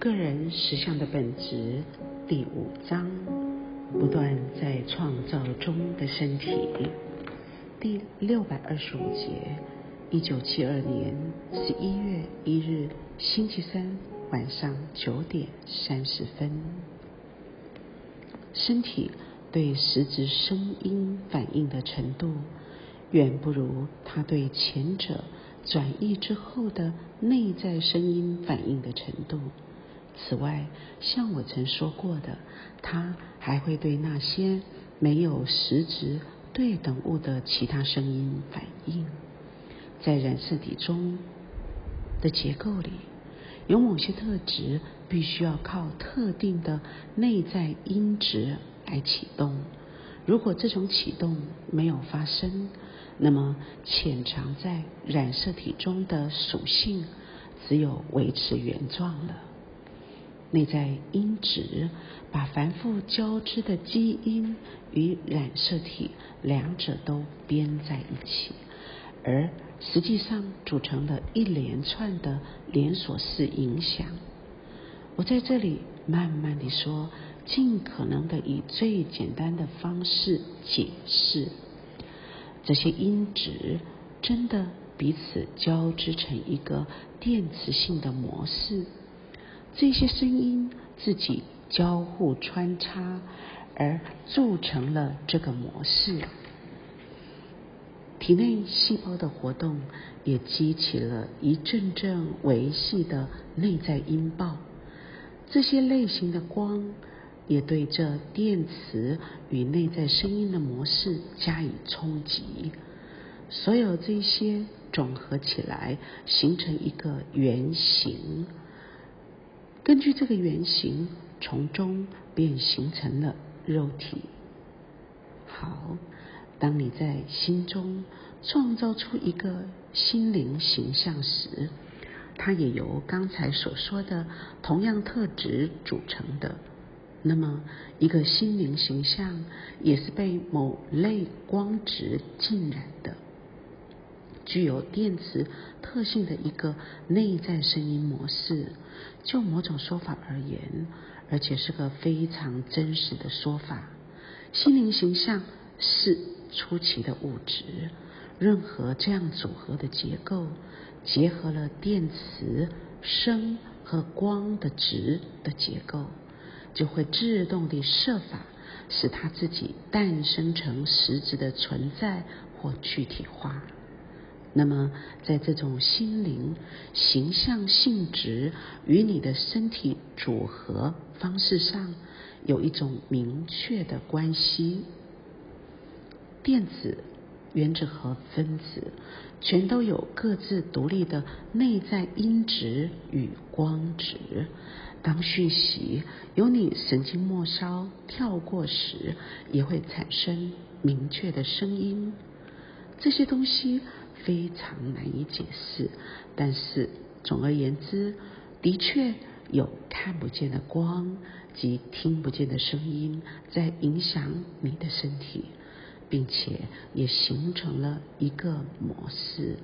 个人实相的本质第五章：不断在创造中的身体。第六百二十五节，一九七二年十一月一日星期三晚上九点三十分。身体对实质声音反应的程度，远不如它对前者转移之后的内在声音反应的程度。此外，像我曾说过的，它还会对那些没有实质对等物的其他声音反应。在染色体中的结构里，有某些特质必须要靠特定的内在因质来启动。如果这种启动没有发生，那么潜藏在染色体中的属性只有维持原状了。内在因子把繁复交织的基因与染色体两者都编在一起，而实际上组成了一连串的连锁式影响。我在这里慢慢地说，尽可能的以最简单的方式解释这些因子真的彼此交织成一个电磁性的模式。这些声音自己交互穿插，而铸成了这个模式。体内细胞的活动也激起了一阵阵维系的内在音爆。这些类型的光也对这电磁与内在声音的模式加以冲击。所有这些总合起来，形成一个圆形。根据这个原型，从中便形成了肉体。好，当你在心中创造出一个心灵形象时，它也由刚才所说的同样特质组成的。那么，一个心灵形象也是被某类光质浸染的。具有电磁特性的一个内在声音模式，就某种说法而言，而且是个非常真实的说法。心灵形象是出奇的物质，任何这样组合的结构，结合了电磁、声和光的值的结构，就会自动地设法使它自己诞生成实质的存在或具体化。那么，在这种心灵形象性质与你的身体组合方式上，有一种明确的关系。电子、原子和分子全都有各自独立的内在音值与光值。当讯息由你神经末梢跳过时，也会产生明确的声音。这些东西。非常难以解释，但是总而言之，的确有看不见的光及听不见的声音在影响你的身体，并且也形成了一个模式，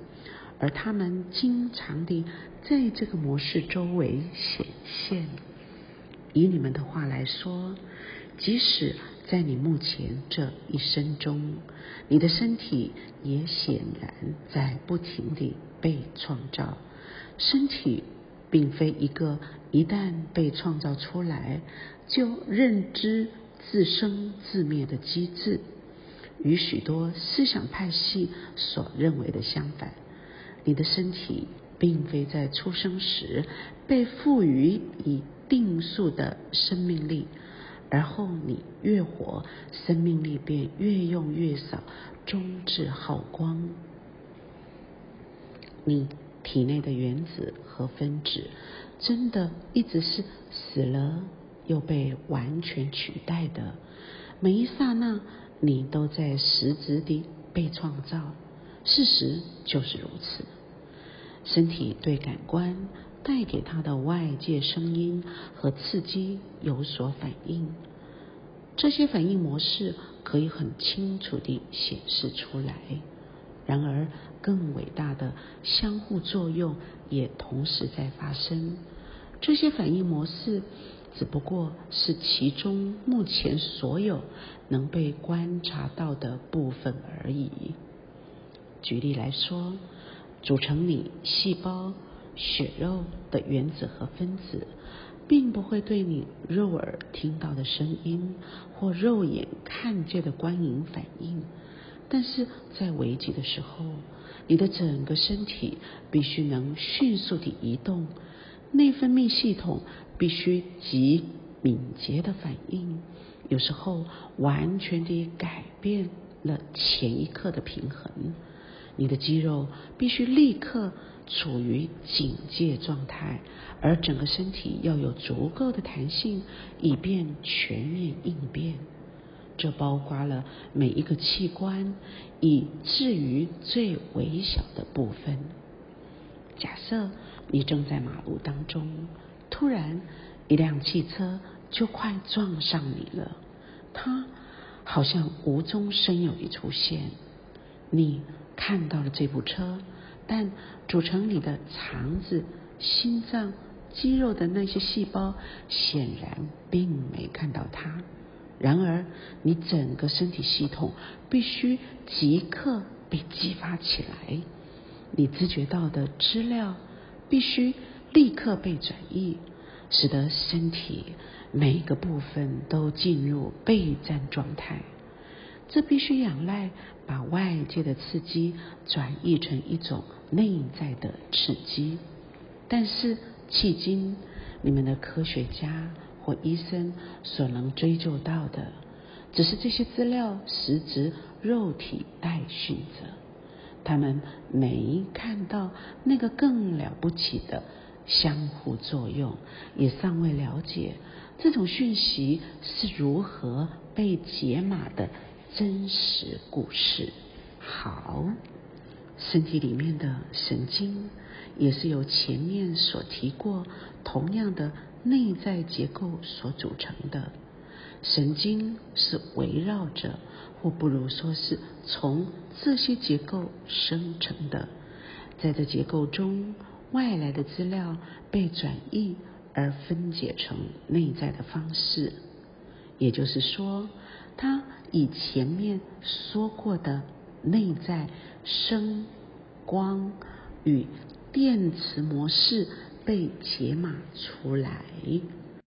而他们经常地在这个模式周围显现。以你们的话来说，即使。在你目前这一生中，你的身体也显然在不停地被创造。身体并非一个一旦被创造出来就认知自生自灭的机制，与许多思想派系所认为的相反。你的身体并非在出生时被赋予以定数的生命力。而后你越活，生命力便越用越少，终至耗光。你体内的原子和分子，真的一直是死了又被完全取代的。每一刹那，你都在实质地被创造。事实就是如此。身体对感官。带给他的外界声音和刺激有所反应，这些反应模式可以很清楚地显示出来。然而，更伟大的相互作用也同时在发生。这些反应模式只不过是其中目前所有能被观察到的部分而已。举例来说，组成你细胞、血肉的原子和分子，并不会对你肉耳听到的声音或肉眼看见的光影反应。但是在危急的时候，你的整个身体必须能迅速地移动，内分泌系统必须极敏捷的反应，有时候完全地改变了前一刻的平衡。你的肌肉必须立刻处于警戒状态，而整个身体要有足够的弹性，以便全面应变。这包括了每一个器官，以至于最微小的部分。假设你正在马路当中，突然一辆汽车就快撞上你了，它好像无中生有地出现，你。看到了这部车，但组成你的肠子、心脏、肌肉的那些细胞显然并没看到它。然而，你整个身体系统必须即刻被激发起来，你知觉到的资料必须立刻被转移，使得身体每个部分都进入备战状态。这必须仰赖把外界的刺激转译成一种内在的刺激，但是迄今你们的科学家或医生所能追究到的，只是这些资料实质肉体代训着，他们没看到那个更了不起的相互作用，也尚未了解这种讯息是如何被解码的。真实故事。好，身体里面的神经也是由前面所提过同样的内在结构所组成的。神经是围绕着，或不如说是从这些结构生成的。在这结构中，外来的资料被转译而分解成内在的方式。也就是说，他以前面说过的内在声、光与电磁模式被解码出来。